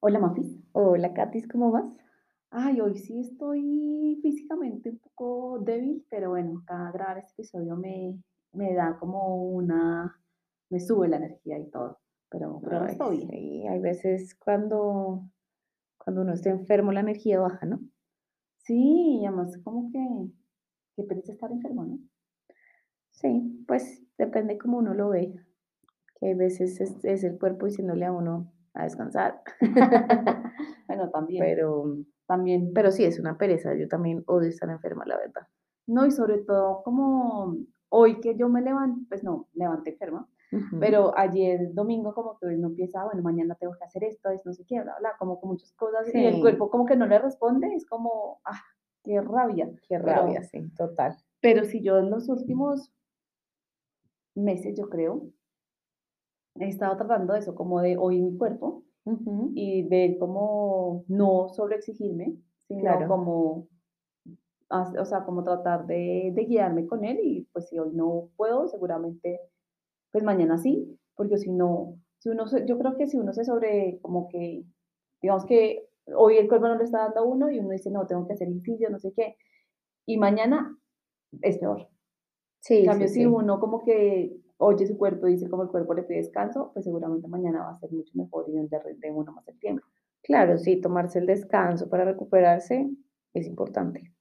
Hola, Mafis. Hola, Katis, ¿cómo vas? Ay, hoy sí estoy físicamente un poco débil, pero bueno, acá grabar este episodio me, me da como una, me sube la energía y todo, pero, pero Ay, estoy bien. sí, hay veces cuando, cuando uno está enfermo la energía baja, ¿no? Sí, y además como que, que pereza estar enfermo, ¿no? Sí, pues depende cómo uno lo ve, que hay veces es, es el cuerpo diciéndole a uno a descansar. Bueno, también, Pero, también. pero sí, es una pereza, yo también odio estar enferma, la verdad. No, y sobre todo como hoy que yo me levanté, pues no, levanté enferma, Pero ayer domingo como que uno empieza, bueno, mañana tengo que hacer esto, es no sé qué, bla, bla, como con muchas cosas y el cuerpo como que no le responde, es como, ah, qué rabia. qué rabia, Pero, sí, total. pero si yo en los últimos meses, yo creo, he estado tratando de eso, como de oír mi cuerpo y de como no sobreexigirme, sino claro, como, o sea, como tratar de, de guiarme con él y pues si hoy no puedo, seguramente Pues mañana sí, porque si no, si uno yo creo que si uno se sobre como que, digamos que hoy el cuerpo no le está dando a uno y uno dice: "No, tengo que hacer ejercicio, no sé qué", y mañana es peor. En sí, sí, cambio, si sí. uno como que oye su cuerpo dice como el cuerpo le pide descanso, pues seguramente mañana va a ser mucho mejor y donde rinde uno más el tiempo. Claro, sí, tomarse el descanso para recuperarse es importante.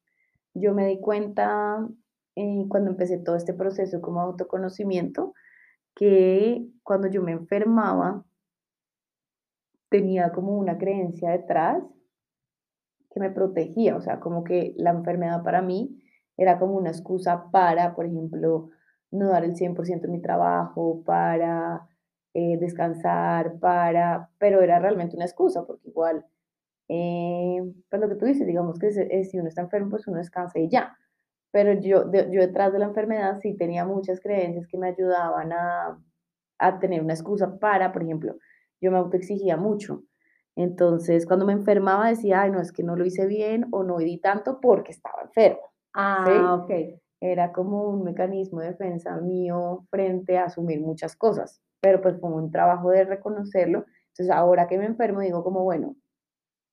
Yo me di cuenta, eh, cuando empecé todo este proceso como autoconocimiento, que cuando yo me enfermaba tenía como una creencia detrás que me protegía, o sea, como que la enfermedad para mí era como una excusa para, por ejemplo, no dar el 100% en mi trabajo, para eh, descansar, para, pero era realmente una excusa, porque igual, eh, pues lo que tú dices, digamos que eh, si uno está enfermo, pues uno descansa y ya. Pero yo, yo detrás de la enfermedad sí tenía muchas creencias que me ayudaban a, a tener una excusa para, por ejemplo, yo me autoexigía mucho. Entonces, cuando me enfermaba decía, ay, no, es que no lo hice bien o no di tanto porque estaba enferma, Ah, ¿sí? okey. Era como un mecanismo de defensa mío frente a asumir muchas cosas, pero pues fue un trabajo de reconocerlo. Entonces, ahora que me enfermo, digo como, bueno,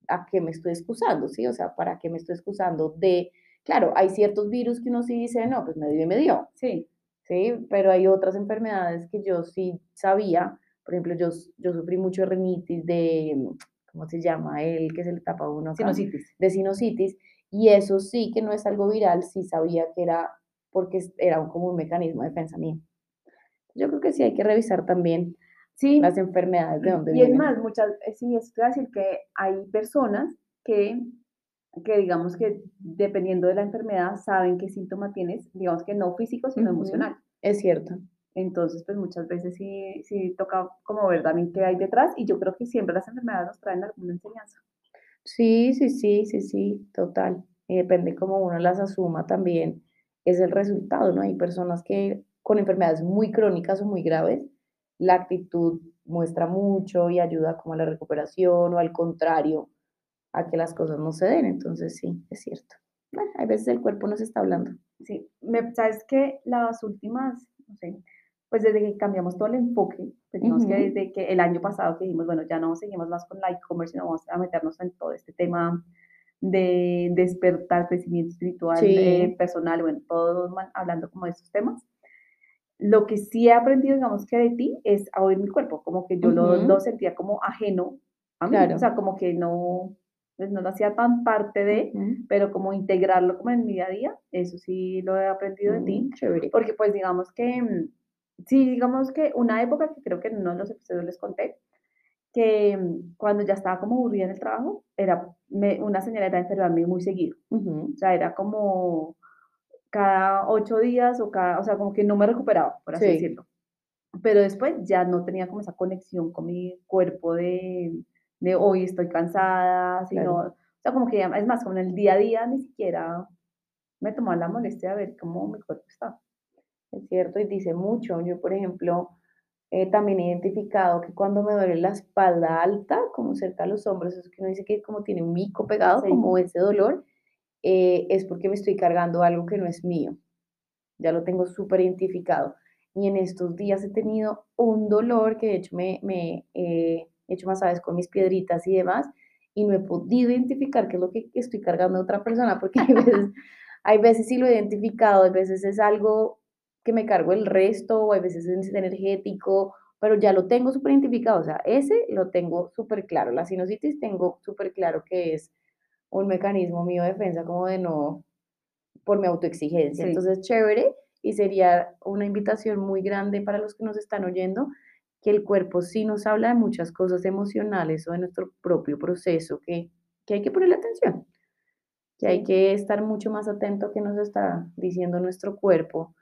¿a qué me estoy excusando? ¿Sí? O sea, ¿para qué me estoy excusando de, claro, hay ciertos virus que uno sí dice, no, pues me dio y me dio, Sí, ¿sí? Pero hay otras enfermedades que yo sí sabía, por ejemplo, yo, yo sufrí mucho de rinitis, de, ¿cómo se llama? El que se le tapa a uno acá, sinusitis. de sinusitis, y eso sí que no es algo viral, sí sabía que era porque es- era un- como un mecanismo de defensa mío. Yo creo que sí hay que revisar también las Sí, enfermedades de dónde y es vienen. más, muchas eh, sí, es decir que hay personas que que digamos que dependiendo de la enfermedad saben qué síntoma tienes, digamos que no físico, sino emocional. Es cierto. Entonces, pues muchas veces sí, sí toca como ver también qué hay detrás y yo creo que siempre las enfermedades nos traen alguna enseñanza. Sí, sí, sí, sí, sí, total. Y depende cómo uno las asuma también, es el resultado, ¿no? Hay personas que con enfermedades muy crónicas o muy graves, la actitud muestra mucho y ayuda como a la recuperación o al contrario, a que las cosas no se den. Entonces, sí, es cierto. Bueno, hay veces el cuerpo nos está hablando. Sí, me, sabes que las últimas, no sé, pues desde que cambiamos todo el enfoque, pues digamos que Ujú, desde que el año pasado que dijimos, bueno, ya no seguimos más con la e-commerce, sino vamos a meternos en todo este tema de despertar, crecimiento espiritual, eh, Sí, personal, bueno, todos hablando como de estos temas. Lo que sí he aprendido, digamos que de ti, es a oír mi cuerpo, como que yo lo, lo ujú, sentía como ajeno a mí, o claro. sea, como que no, pues no lo hacía tan parte de, ujú, pero como integrarlo como en mi día a día, eso sí lo he aprendido de ti, mm, chévere. porque pues digamos que, mm, sí, digamos que una época que creo que en uno de los episodios les conté, que mm, cuando ya estaba como aburrida en el trabajo, era, me, una señal era enfermarme muy seguido, Ujú, o sea, era como cada ocho días o cada, o sea, como que no me recuperaba, por así Sí, decirlo. Pero después ya no tenía como esa conexión con mi cuerpo de, de hoy estoy cansada, sino, claro. o sea, como que ya, es más, como en el día a día ni siquiera me tomaba la molestia de ver cómo mi cuerpo está. Es cierto, y dice mucho. Yo, por ejemplo, eh, también he identificado que cuando me duele la espalda alta, como cerca a los hombros, eso que uno dice que como tiene un mico pegado, Sí, como ese dolor, eh, es porque me estoy cargando algo que no es mío. Ya lo tengo súper identificado. Y en estos días he tenido un dolor que de hecho me, me he he hecho masajes con mis piedritas y demás, y no he podido identificar qué es lo que estoy cargando a otra persona, porque hay veces, hay veces sí lo he identificado, hay veces es algo que me cargo el resto, o hay veces es energético, pero ya lo tengo súper identificado, o sea, ese lo tengo súper claro, la sinusitis tengo súper claro que es un mecanismo mío de defensa como de no, por mi autoexigencia, Sí. entonces chévere, y sería una invitación muy grande para los que nos están oyendo, que el cuerpo sí nos habla de muchas cosas emocionales o de nuestro propio proceso que, que hay que ponerle atención, que hay que estar mucho más atento a qué nos está diciendo nuestro cuerpo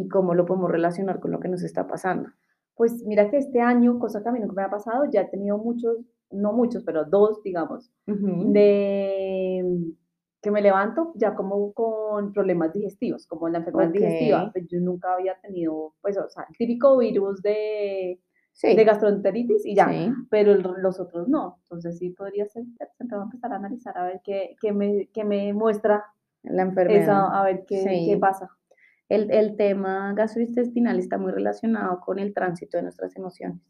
y cómo lo podemos relacionar con lo que nos está pasando. Pues mira que este año, cosa que a mí nunca me ha pasado, ya he tenido muchos, no muchos, pero dos, digamos, Ujú. de mm, que me levanto ya como con problemas digestivos, como la enfermedad digestiva. Ok, Pues yo nunca había tenido, pues, o sea, el típico virus de, de sí, gastroenteritis y ya, sí, pero el- los otros no. Entonces sí podría ser voy a empezar a analizar a ver qué, qué me, qué me muestra la enfermedad. esa, a ver qué, qué Sí, pasa. El, el tema gastrointestinal está muy relacionado con el tránsito de nuestras emociones.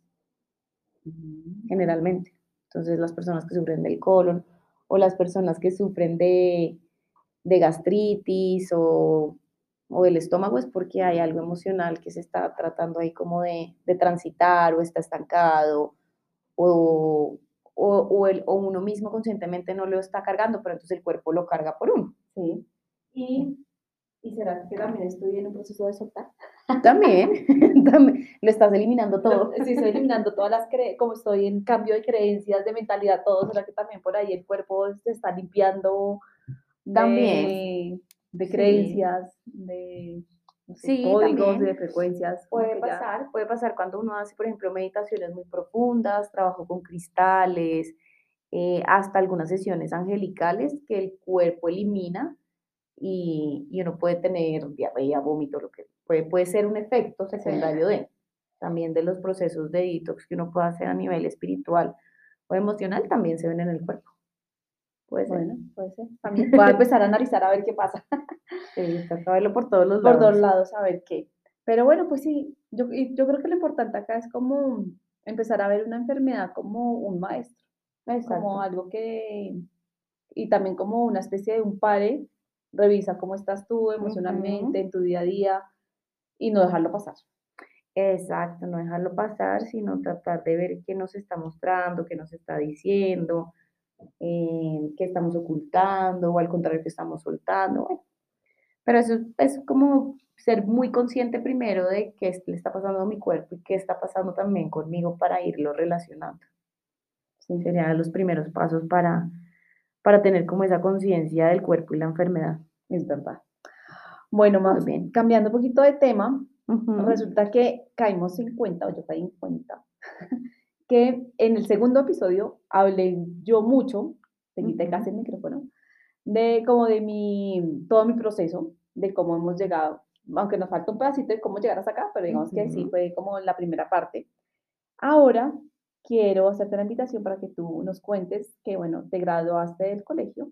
Generalmente. Entonces, las personas que sufren del colon o las personas que sufren de, de gastritis o, o del estómago es porque hay algo emocional que se está tratando ahí como de, de transitar o está estancado o, o, o el- o uno mismo conscientemente no lo está cargando, pero entonces el cuerpo lo carga por uno. Sí. ¿Y, ¿Y será que también estoy en un proceso de soltar? También, también lo estás eliminando todo. Sí, estoy eliminando todas las creencias, como estoy en cambio de creencias, de mentalidad, todo, será que también por ahí el cuerpo se está limpiando También, de, de sí. creencias, de Sí, códigos, también. de frecuencias. Puede ya- pasar, puede pasar cuando uno hace, por ejemplo, meditaciones muy profundas, trabajo con cristales, eh, hasta algunas sesiones angelicales que el cuerpo elimina y, y uno puede tener diarrea, vómito, lo que puede, puede ser un efecto secundario de también de los procesos de detox que uno puede hacer a nivel espiritual o emocional también se ven en el cuerpo. Puede ser. Bueno, puede ser. También voy a empezar a analizar a ver qué pasa. Sí, verlo por todos los por lados. dos lados a ver qué. Pero bueno, pues sí, yo, yo creo que lo importante acá es como empezar a ver una enfermedad como un maestro, como Exacto. algo que, y también como una especie de un pare, revisa cómo estás tú emocionalmente en tu día a día y no dejarlo pasar. Exacto, no dejarlo pasar, sino tratar de ver qué nos está mostrando, qué nos está diciendo, eh, qué estamos ocultando o al contrario, qué estamos soltando. Bueno, pero eso es como ser muy consciente primero de qué le está pasando a mi cuerpo y qué está pasando también conmigo para irlo relacionando. Sí, Serían los primeros pasos para, para tener como esa conciencia del cuerpo y la enfermedad. es verdad. Bueno, más bien. cambiando un poquito de tema, resulta que caímos en cuenta, o yo caí en cuenta, que en el segundo episodio hablé yo mucho, te quité casi el micrófono, de como de mi, todo mi proceso, de cómo hemos llegado, aunque nos falta un pedacito de cómo llegar hasta acá, pero digamos que sí fue como la primera parte. Ahora quiero hacerte la invitación para que tú nos cuentes que, bueno, te graduaste del colegio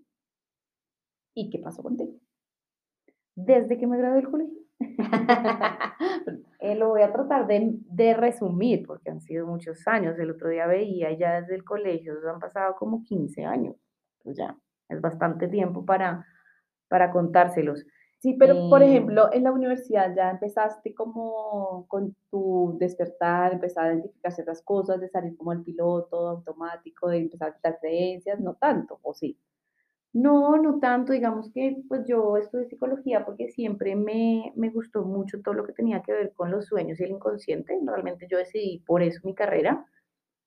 y qué pasó contigo. Desde que me gradué del colegio. Eh, lo voy a tratar de, de resumir porque han sido muchos años. El otro día veía ya desde el colegio, han pasado como 15 años. Pues ya, es bastante tiempo para, para contárselos. Sí, pero por Eh, ejemplo, en la universidad ya empezaste como con tu despertar, empezar a identificar ciertas cosas, de salir como el piloto automático, de empezar a quitar creencias, no tanto, ¿o sí? no, no tanto, digamos que pues yo estudié psicología porque siempre me, me gustó mucho todo lo que tenía que ver con los sueños y el inconsciente. Realmente yo decidí por eso mi carrera,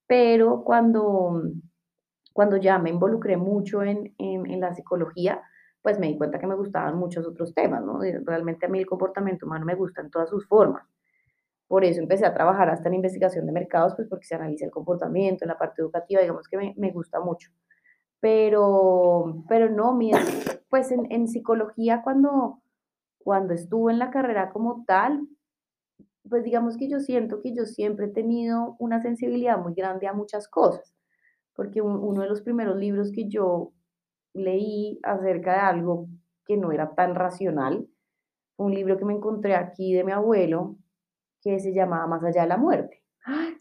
pero cuando, Cuando ya me involucré mucho en en en la psicología, pues me di cuenta que me gustaban muchos otros temas, ¿no? Realmente a mí el comportamiento humano me gusta en todas sus formas. Por eso empecé a trabajar hasta en investigación de mercados, pues porque se analiza el comportamiento, en la parte educativa, digamos que me me gusta mucho. Pero pero no, mi pues en en psicología cuando cuando estuve en la carrera como tal, pues digamos que yo siento que yo siempre he tenido una sensibilidad muy grande a muchas cosas porque un- uno de los primeros libros que yo leí acerca de algo que no era tan racional, un libro que me encontré aquí de mi abuelo que se llamaba Más allá de la muerte.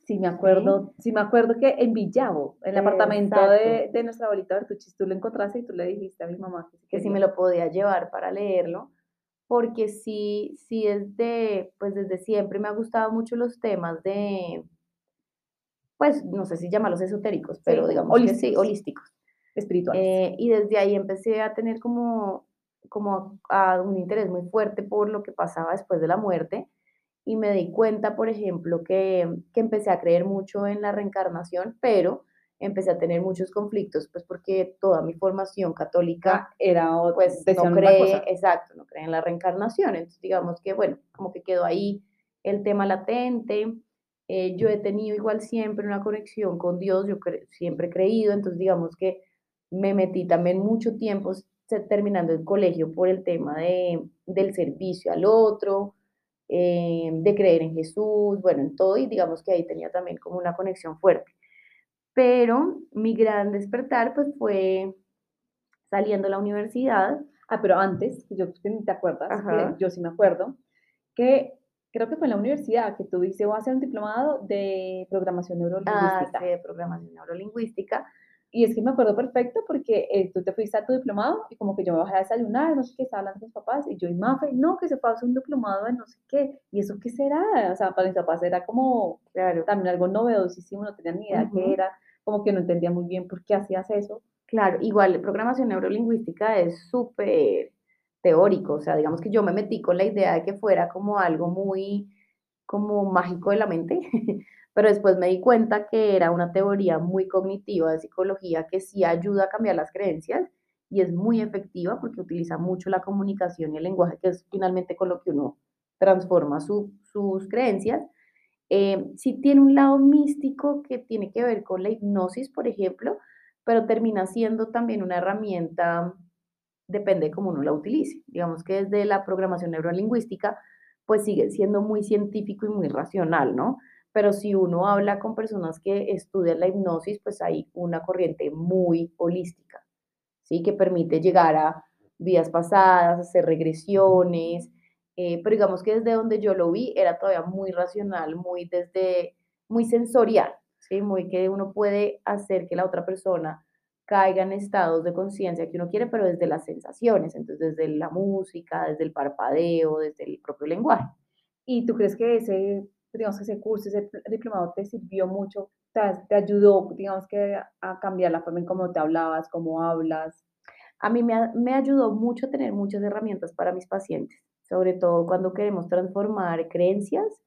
Sí, me acuerdo, sí me acuerdo que en Villavo, en el apartamento de, de nuestra abuelita Bertuchis, tú lo encontraste y tú le dijiste a mi mamá que si que si me lo podía llevar para leerlo, porque sí, sí desde, pues desde siempre me ha gustado mucho los temas de, pues no sé si llamarlos esotéricos, pero digamos que sí, holísticos. Espirituales. Eh, y desde ahí empecé a tener como, como a un interés muy fuerte por lo que pasaba después de la muerte y me di cuenta, por ejemplo, que, que empecé a creer mucho en la reencarnación, pero empecé a tener muchos conflictos, pues porque toda mi formación Ah, católica, era, o- pues no cree, exacto, no cree en la reencarnación. Entonces, digamos que, bueno, como que quedó ahí el tema latente. Eh, yo he tenido igual siempre una conexión con Dios, yo cre- siempre he creído, entonces digamos que me metí también mucho tiempo terminando el colegio por el tema de, del servicio al otro, eh, de creer en Jesús, bueno, en todo, y digamos que ahí tenía también como una conexión fuerte. Pero mi gran despertar pues fue saliendo de la universidad, Ah, pero antes, yo te acuerdas, ajá, yo sí me acuerdo, que creo que fue en la universidad que tú dices, voy a hacer un diplomado de programación neurolingüística. hacer programación neurolingüística, Y es que me acuerdo perfecto porque eh, tú te fuiste a tu diplomado y como que yo me bajé a desayunar, no sé qué, estaba hablando con mis papás y yo y Mafe, no, que se fue a hacer un diplomado de no sé qué. ¿Y eso qué será? O sea, para mis papás era como claro, también algo novedosísimo, no tenían ni idea qué era, como que no entendía muy bien por qué hacías eso. claro, igual programación neurolingüística es súper teórico, o sea, digamos que yo me metí con la idea de que fuera como algo muy como mágico de la mente, pero después me di cuenta que era una teoría muy cognitiva de psicología que sí ayuda a cambiar las creencias y es muy efectiva porque utiliza mucho la comunicación y el lenguaje, que es finalmente con lo que uno transforma su- sus creencias. Eh, sí tiene un lado místico que tiene que ver con la hipnosis, por ejemplo, pero termina siendo también una herramienta depende de cómo uno la utilice. Digamos que desde la programación neurolingüística, pues sigue siendo muy científico y muy racional, ¿no? Pero si uno habla con personas que estudian la hipnosis, pues hay una corriente muy holística, ¿sí? Que permite llegar a vidas pasadas, hacer regresiones, eh, pero digamos que desde donde yo lo vi era todavía muy racional, muy desde, muy sensorial, ¿sí? Muy que uno puede hacer que la otra persona caiga en estados de conciencia que uno quiere, pero desde las sensaciones, entonces desde la música, desde el parpadeo, desde el propio lenguaje. ¿Y tú crees que ese, digamos que ese curso, ese pl- diplomado te sirvió mucho, te, te ayudó, digamos que a cambiar la forma en cómo te hablabas, cómo hablas? A mí me, me ayudó mucho tener muchas herramientas para mis pacientes, sobre todo cuando queremos transformar creencias,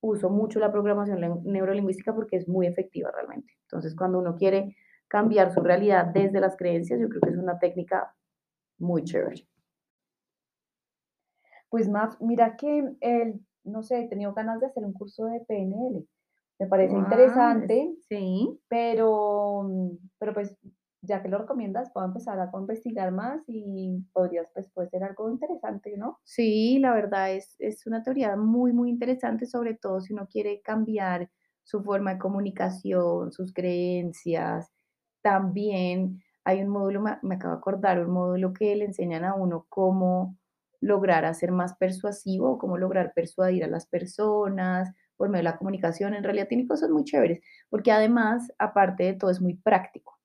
uso mucho la programación neurolingüística porque es muy efectiva realmente. Entonces, cuando uno quiere cambiar su realidad desde las creencias, yo creo que es una técnica muy chévere. Pues Maf, mira que el, no sé, he tenido ganas de hacer un curso de PNL. Me parece interesante, sí, pero, mm, pero pues ya que lo recomiendas, puedo empezar a investigar más y podrías, pues, puede ser algo interesante, ¿no? sí, la verdad es, es una teoría muy, muy interesante, sobre todo si uno quiere cambiar su forma de comunicación, sus creencias. También hay un módulo, me acabo de acordar, un módulo que le enseñan a uno cómo lograr hacer más persuasivo, cómo lograr persuadir a las personas por medio de la comunicación. En realidad tiene cosas muy chéveres, porque además, aparte de todo, es muy práctico.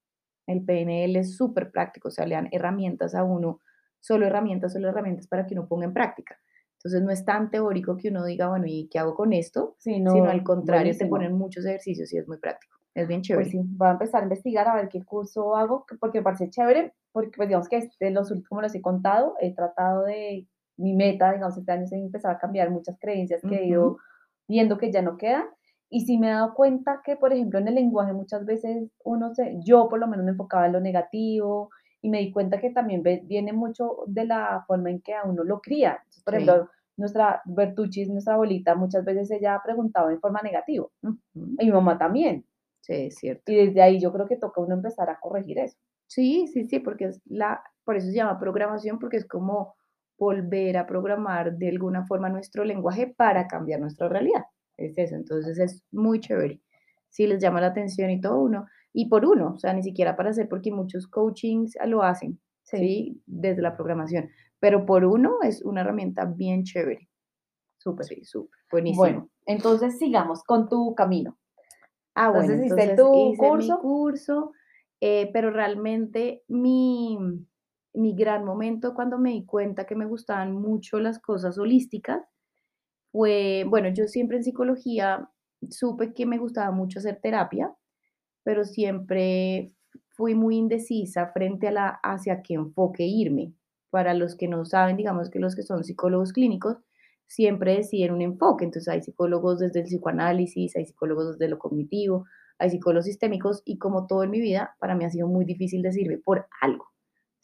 El PNL es súper práctico, o sea, le dan herramientas a uno, solo herramientas, solo herramientas para que uno ponga en práctica. Entonces no es tan teórico que uno diga, bueno, ¿y qué hago con esto? Sí, Sino al contrario, te ponen muchos ejercicios y es muy práctico. Es bien Pues chévere. sí, voy a empezar a investigar a ver qué curso hago, que- porque me parece chévere, porque pues digamos que los como les he contado, he tratado de, mi meta, digamos, este año es empezar a cambiar muchas creencias que he ido viendo que ya no quedan. Y sí me he dado cuenta que, por ejemplo, en el lenguaje muchas veces uno se, yo por lo menos me enfocaba en lo negativo y me di cuenta que también ve- viene mucho de la forma en que a uno lo cría. Entonces, por Sí. ejemplo, nuestra Bertucci, nuestra abuelita, muchas veces ella preguntaba en forma negativa ujú. y mi mamá también. Sí, es cierto. Y desde ahí yo creo que toca uno empezar a corregir eso. Sí, sí, sí, porque es la, por eso se llama programación, porque es como volver a programar de alguna forma nuestro lenguaje para cambiar nuestra realidad. Es eso, entonces es muy chévere. Si les llama la atención y todo uno, y por uno, o sea, ni siquiera para hacer, porque muchos coachings lo hacen, Sí. ¿sí? Desde la programación, pero por uno es una herramienta bien chévere. Súper. Sí, súper, buenísimo. Bueno, entonces sigamos con tu camino. Ah, bueno, Entonces entonces tu hice mi curso. curso, eh, pero realmente mi, mi gran momento cuando me di cuenta que me gustaban mucho las cosas holísticas fue, bueno, yo siempre en psicología supe que me gustaba mucho hacer terapia, pero siempre fui muy indecisa frente a la hacia qué enfoque irme. Para los que no saben, digamos que los que son psicólogos clínicos siempre deciden un enfoque. Entonces hay psicólogos desde el psicoanálisis, hay psicólogos desde lo cognitivo, hay psicólogos sistémicos y como todo en mi vida, para mí ha sido muy difícil decirme por algo.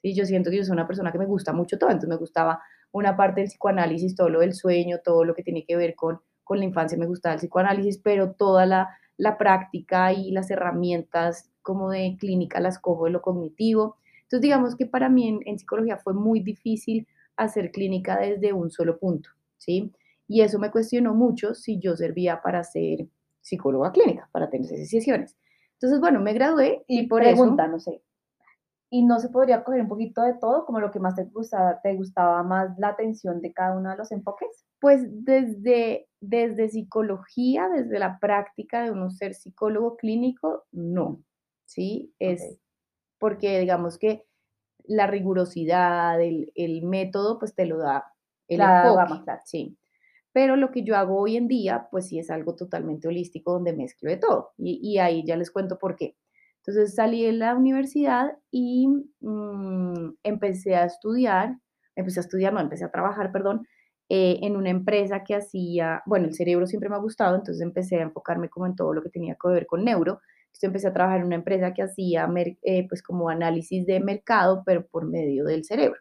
¿sí? Yo siento que yo soy una persona que me gusta mucho todo, entonces me gustaba una parte del psicoanálisis, todo lo del sueño, todo lo que tiene que ver con, con la infancia, me gustaba el psicoanálisis, pero toda la, la práctica y las herramientas como de clínica las cojo de lo cognitivo. Entonces digamos que para mí en psicología fue muy difícil hacer clínica desde un solo punto, ¿sí? Y eso me cuestionó mucho si yo servía para ser psicóloga clínica, para tener esas sesiones. Entonces, bueno, me gradué y, Y por pregunta, eso, no sé. ¿Y no se podría coger un poquito de todo, como lo que más te gustaba, te gustaba más la atención de cada uno de los enfoques? pues desde, desde psicología, desde la práctica de uno ser psicólogo clínico, no, ¿sí? Es porque digamos que la rigurosidad, el, el método, pues te lo da el La enfoque, gama, sí. Pero lo que yo hago hoy en día, pues sí es algo totalmente holístico donde mezclo de todo. Y, y ahí ya les cuento por qué. Entonces salí de la universidad y mm, empecé a estudiar, empecé a estudiar, no, empecé a trabajar, perdón, eh, en una empresa que hacía, bueno, el cerebro siempre me ha gustado, entonces empecé a enfocarme como en todo lo que tenía que ver con neuro. Entonces empecé a trabajar en una empresa que hacía eh, pues como análisis de mercado, pero por medio del cerebro.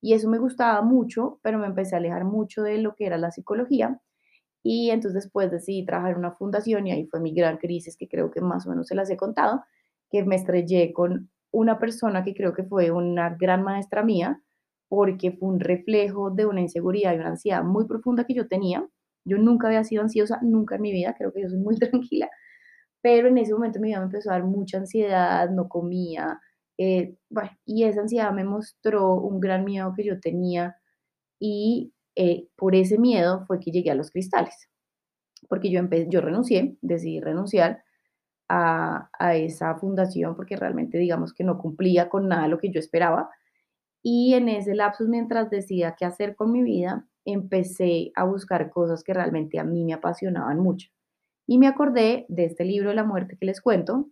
Y eso me gustaba mucho, pero me empecé a alejar mucho de lo que era la psicología. Y entonces después decidí trabajar en una fundación y ahí fue mi gran crisis, que creo que más o menos se las he contado, que me estrellé con una persona que creo que fue una gran maestra mía, porque fue un reflejo de una inseguridad y una ansiedad muy profunda que yo tenía. Yo nunca había sido ansiosa, nunca en mi vida, creo que yo soy muy tranquila, pero en ese momento mi vida me empezó a dar mucha ansiedad, no comía, eh, y esa ansiedad me mostró un gran miedo que yo tenía y eh, por ese miedo fue que llegué a los cristales, porque yo, yo renuncié, decidí renunciar a, a esa fundación porque realmente digamos que no cumplía con nada lo que yo esperaba y en ese lapsus, mientras decía qué hacer con mi vida, empecé a buscar cosas que realmente a mí me apasionaban mucho. Y me acordé de este libro de la muerte que les cuento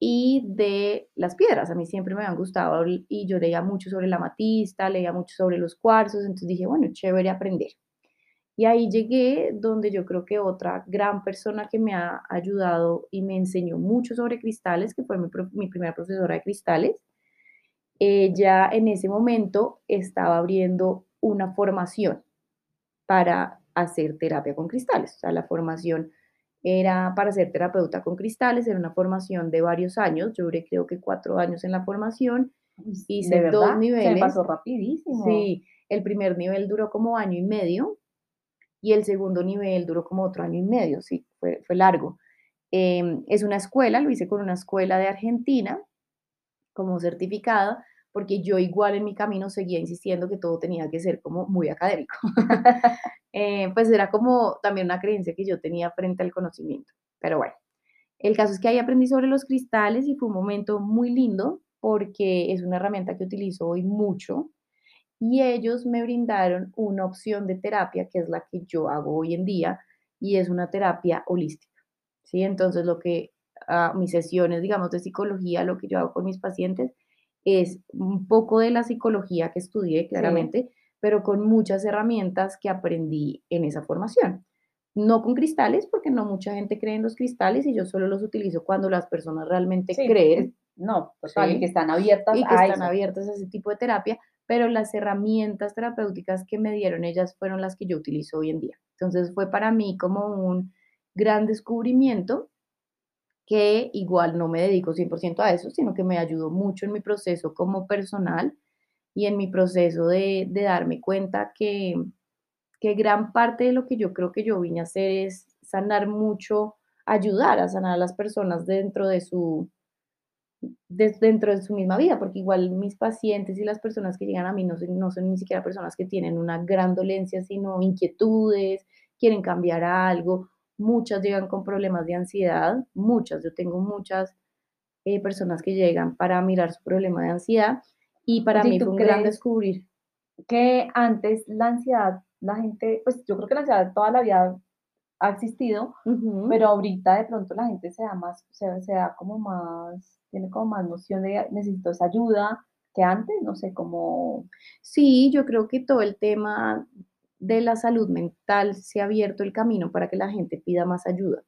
y de las piedras. A mí siempre me han gustado y yo leía mucho sobre la amatista, leía mucho sobre los cuarzos, entonces dije, bueno, chévere aprender. Y ahí llegué donde yo creo que otra gran persona que me ha ayudado y me enseñó mucho sobre cristales, que fue mi, mi primera profesora de cristales, ella en ese momento estaba abriendo una formación para hacer terapia con cristales. O sea, la formación era para ser terapeuta con cristales, era una formación de varios años. Yo duré creo que cuatro años en la formación, hice ¿De dos verdad? Se niveles. pasó rapidísimo. Sí, el primer nivel duró como año y medio y el segundo nivel duró como otro año y medio, sí, fue, fue largo. Em, es una escuela, lo hice con una escuela de Argentina como certificada, porque yo igual en mi camino seguía insistiendo que todo tenía que ser como muy académico. Eh, pues era como también una creencia que yo tenía frente al conocimiento. Pero bueno, el caso es que ahí aprendí sobre los cristales y fue un momento muy lindo porque es una herramienta que utilizo hoy mucho y ellos me brindaron una opción de terapia que es la que yo hago hoy en día y es una terapia holística. ¿sí? Entonces, lo que ah, mis sesiones, digamos, de psicología, lo que yo hago con mis pacientes es un poco de la psicología que estudié, Sí, claramente, pero con muchas herramientas que aprendí en esa formación. No con cristales, porque no mucha gente cree en los cristales y yo solo los utilizo cuando las personas realmente sí, creen no, total, y que ¿sí? están abiertas y que a están eso. abiertas a ese tipo de terapia, pero las herramientas terapéuticas que me dieron ellas fueron las que yo utilizo hoy en día. Entonces fue para mí como un gran descubrimiento que igual no me dedico 100% a eso, sino que me ayudó mucho en mi proceso como personal y en mi proceso de, darme cuenta que, que gran parte de lo que yo creo que yo vine a hacer es sanar mucho, ayudar a sanar a las personas dentro de su dentro de su misma vida, porque igual mis pacientes y las personas que llegan a mí no no son ni siquiera personas que tienen una gran dolencia, sino inquietudes, quieren cambiar algo. Muchas llegan con problemas de ansiedad, muchas, yo tengo muchas eh, personas que llegan para mirar su problema de ansiedad y para Oye, ¿y mí fue un gran descubrir. que antes la ansiedad, la gente, pues yo creo que la ansiedad toda la vida ha existido, pero ahorita de pronto la gente se da más, se, se da como más, tiene como más noción de necesito esa ayuda que antes, no sé, como, Sí, yo creo que todo el tema de la salud mental se ha abierto el camino para que la gente pida más ayuda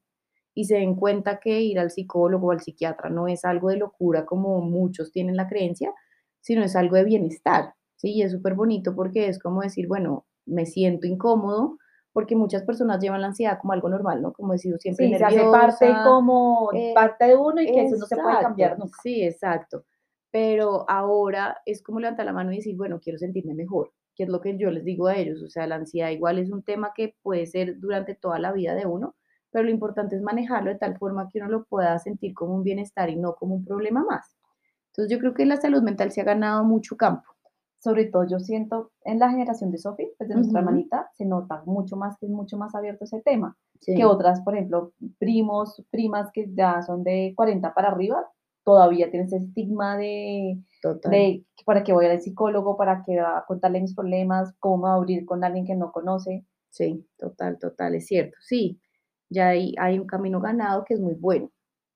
y se den cuenta que ir al psicólogo o al psiquiatra no es algo de locura como muchos tienen la creencia, sino es algo de bienestar, ¿sí? Y es súper bonito porque es como decir, bueno, me siento incómodo, porque muchas personas llevan la ansiedad como algo normal, ¿no? Como decir, siempre sí, se hace parte nerviosa, como eh, parte de uno y que eso no se puede cambiar nunca. sí, exacto. Pero ahora es como levantar la mano y decir, bueno, quiero sentirme mejor, que es lo que yo les digo a ellos. O sea, la ansiedad igual es un tema que puede ser durante toda la vida de uno, pero lo importante es manejarlo de tal forma que uno lo pueda sentir como un bienestar y no como un problema más. Entonces yo creo que la salud mental se ha ganado mucho campo. Sobre todo yo siento en la generación de Sophie, pues de nuestra Ujú, hermanita, se nota mucho más que es mucho más abierto ese tema que otras, por ejemplo, primos, primas que ya son de 40 para arriba, todavía tienen ese estigma de, total. de para qué voy al psicólogo, para va a contarle mis problemas, cómo me va a abrir con alguien que no conoce. Sí, total, total, es cierto. Sí, ya hay, hay un camino ganado que es muy bueno,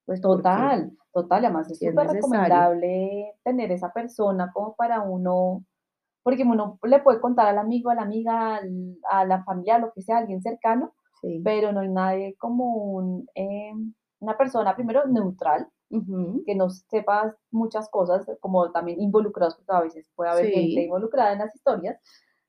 pues Total, total, además es súper recomendable tener esa persona como para uno, porque uno le puede contar al amigo, a la amiga, al- a la familia, lo que sea, alguien cercano, Sí. pero no hay nadie como un, em, una persona primero neutral, Ujú, que no sepas muchas cosas, como también involucrados, porque a veces puede haber gente Sí, involucrada en las historias,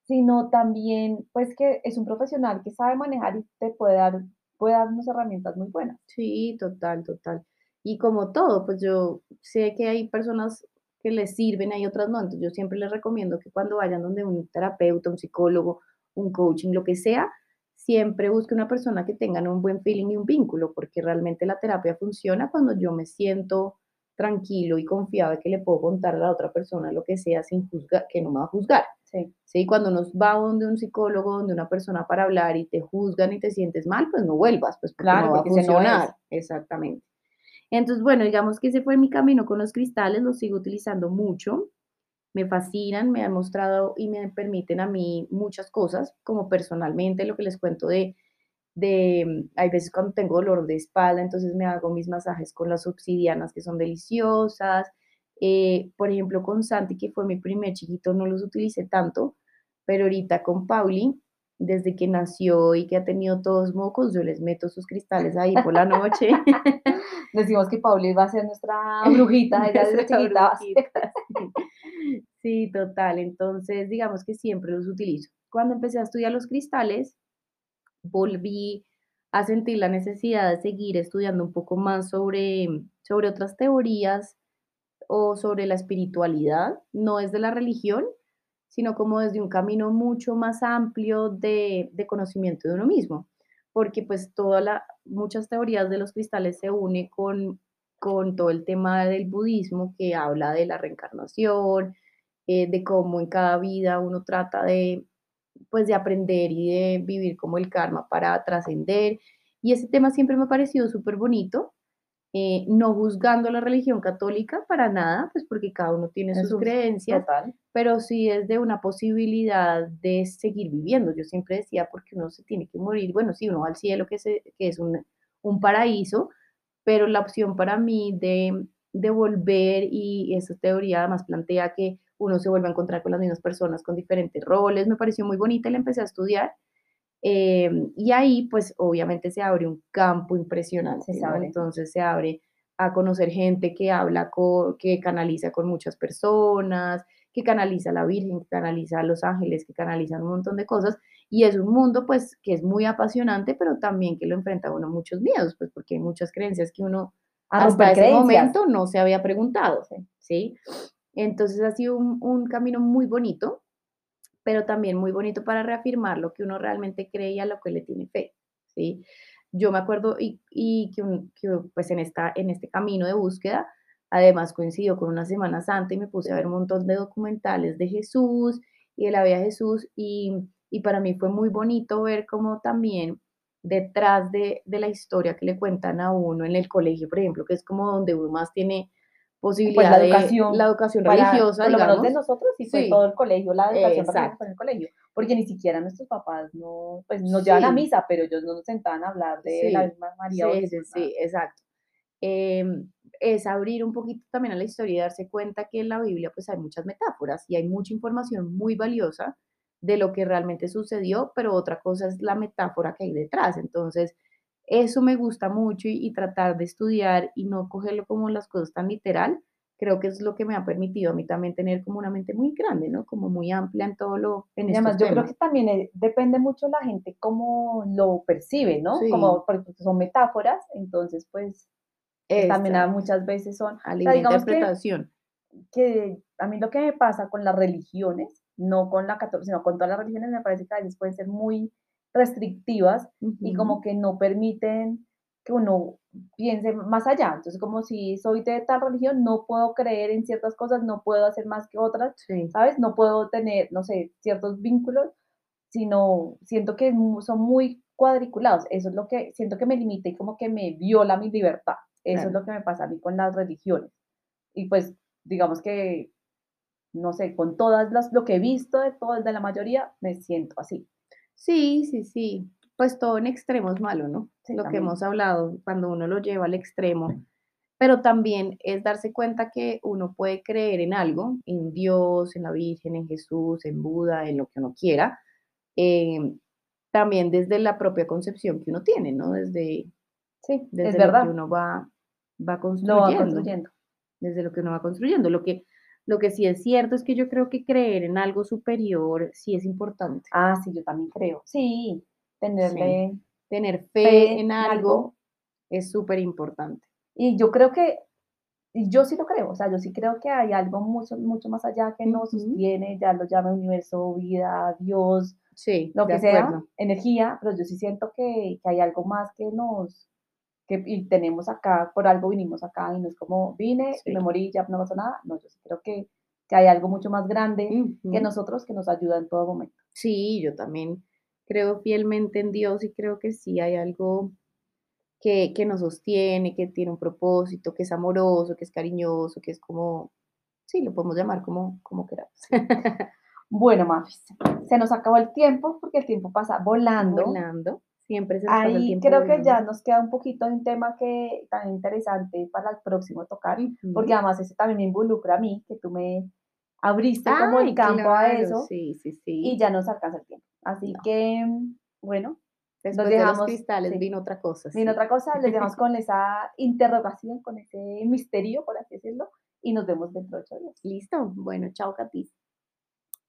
sino también, pues, que es un profesional que sabe manejar y te puede dar, puede dar unas herramientas muy buenas. sí, total, total. Y como todo, pues yo sé que hay personas que les sirven, hay otras no. Entonces yo siempre les recomiendo que cuando vayan donde un terapeuta, un psicólogo, un coaching, lo que sea, siempre busque una persona que tengan un buen feeling y un vínculo, porque realmente la terapia funciona cuando yo me siento tranquilo y confiado de que le puedo contar a la otra persona lo que sea sin juzgar, que no me va a juzgar. Sí, ¿sí? Cuando uno va donde un psicólogo, donde una persona para hablar y te juzgan y te sientes mal, pues no vuelvas, pues porque claro, no va a ese no funcionar. Exactamente. Entonces, bueno, digamos que ese fue mi camino con los cristales, los sigo utilizando mucho, me fascinan, me han mostrado y me permiten a mí muchas cosas, como personalmente, lo que les cuento de, de, mm, hay veces cuando tengo dolor de espalda, entonces me hago mis masajes con las obsidianas que son deliciosas. Eh, por ejemplo, con Santi, que fue mi primer chiquito, no los utilicé tanto, pero ahorita con Pauli, desde que nació y que ha tenido todos mocos, yo les meto sus cristales ahí por la noche. Decimos que Pauli va a ser nuestra brujita, ella desde chiquita brujita, sí. Sí, total. Entonces, digamos que siempre los utilizo. Cuando empecé a estudiar los cristales, volví a sentir la necesidad de seguir estudiando un poco más sobre, sobre otras teorías o sobre la espiritualidad, no desde la religión, sino como desde un camino mucho más amplio de, de conocimiento de uno mismo, porque pues toda la, muchas teorías de los cristales se une con, con todo el tema del budismo que habla de la reencarnación, eh, de cómo en cada vida uno trata de, pues, de aprender y de vivir como el karma para trascender. Y ese tema siempre me ha parecido súper bonito eh, no juzgando la religión católica para nada, pues porque cada uno tiene sus Eso creencias, total. pero sí es de una posibilidad de seguir viviendo. Yo siempre decía, porque uno se tiene que morir, bueno, sí, uno va al cielo, que, se- que es un, un paraíso, pero la opción para mí de, de volver, y esa teoría además plantea que uno se vuelve a encontrar con las mismas personas con diferentes roles, me pareció muy bonita y la empecé a estudiar Em, y ahí, pues, obviamente se abre un campo Se impresionante, ¿no? sabe. Entonces se abre a conocer gente que habla co que canaliza con muchas personas, que canaliza a la Virgen, que canaliza a los ángeles, que canalizan un montón de cosas. Y es un mundo, pues, que es muy apasionante, pero también que lo enfrenta a uno muchos miedos, pues, porque hay muchas creencias que uno hasta ese creencias. momento no se había preguntado. ¿sí? Entonces ha sido un un camino muy bonito pero también muy bonito para reafirmar lo que uno realmente cree y a lo que le tiene fe, ¿sí? Yo me acuerdo y, y que, un- que, pues en, esta, en este camino de búsqueda, Además coincidió con una Semana Santa y me puse a ver un montón de documentales de Jesús y de la vida de Jesús y, y para mí fue muy bonito ver cómo también detrás de, de la historia que le cuentan a uno en el colegio, por ejemplo, que es como donde uno más tiene Pues posibilidad la de educación, la educación para- religiosa, por lo menos de digamos. nosotros y fue Sí. todo el colegio, la educación religiosa en el colegio, porque ni siquiera nuestros papás no, pues nos llevan a Sí. misa, pero ellos no nos sentaban a hablar de la Sí, misma María Sí, sí, sí, exacto. Em, es abrir un poquito también a la historia y darse cuenta que en la Biblia pues hay muchas metáforas y hay mucha información muy valiosa de lo que realmente sucedió, pero otra cosa es la metáfora que hay detrás. Entonces, eso me gusta mucho y, y tratar de estudiar y no cogerlo como las cosas tan literal. Creo que es lo que me ha permitido a mí también tener como una mente muy grande, ¿no? Como muy amplia en todo lo, en Y además, estos yo creo que también eh, depende mucho la gente cómo lo percibe, ¿no? Sí. Como porque son metáforas, entonces pues pues, también muchas veces son, a o la sea, digamos que, interpretación. que a mí lo que me pasa con las religiones, no con la católica, sino con todas las religiones, me parece que a veces pueden ser muy restrictivas y como que no permiten que uno piense más allá. Entonces, como si soy de tal religión, no puedo creer en ciertas cosas, no puedo hacer más que otras, Sí. ¿sabes? No puedo tener, no sé, ciertos vínculos, sino siento que son muy cuadriculados. Eso es lo que siento que me limita y como que me viola mi libertad. Eso es lo que me pasa a mí con las religiones. Y pues, digamos que, no sé, con todas las, lo que he visto de todas, de la mayoría, me siento así. Sí, sí, sí. Pues todo en extremo es malo, ¿no? Sí, Lo que hemos hablado, cuando uno lo lleva al extremo. Pero también es darse cuenta que uno puede creer en algo, en Dios, en la Virgen, en Jesús, en Buda, en lo que uno quiera, em, también desde la propia concepción que uno tiene, ¿no? Desde, Sí, desde es lo que verdad. uno va, va Lo va construyendo, construyendo. desde lo que uno va construyendo. Lo que, lo que sí es cierto es que yo creo que creer en algo superior sí es importante. Ah, sí, yo también creo. Sí, Sí. tenerle Tener fe fe en algo algo. es súper importante. Y yo creo que, y yo sí lo creo, o sea, yo sí creo que hay algo mucho, mucho más allá que nos sostiene, ya lo llame universo, vida, Dios, Sí, lo que sea, energía, pero yo sí siento que, que hay algo más que nos, que y tenemos acá, por algo vinimos acá y no es como vine y me Sí. morí, ya no pasó nada. No, yo sí creo que, que hay algo mucho más grande que Ujú. nosotros que nos ayuda en todo momento. Sí, yo también creo fielmente en Dios y creo que sí hay algo que, que nos sostiene, que tiene un propósito, que es amoroso, que es cariñoso, que es como, sí, lo podemos llamar como, como queramos. Bueno, Mafis, se nos acabó el tiempo porque el tiempo pasa volando. Volando, siempre se nos pasa el Ahí creo que ya nos queda un poquito de un tema que tan interesante para el próximo tocar, porque además ese también me involucra a mí, que tú me abriste como el campo a eso sí, sí, y sí. ya nos alcanza el tiempo. Así No. que, bueno, Después de los dejamos- cristales sí. vino otra cosa. Sí. otra cosa, les dejamos con esa interrogación, con ese misterio, por así decirlo, y nos vemos dentro de ocho días. Listo. Bueno, chao, Katy.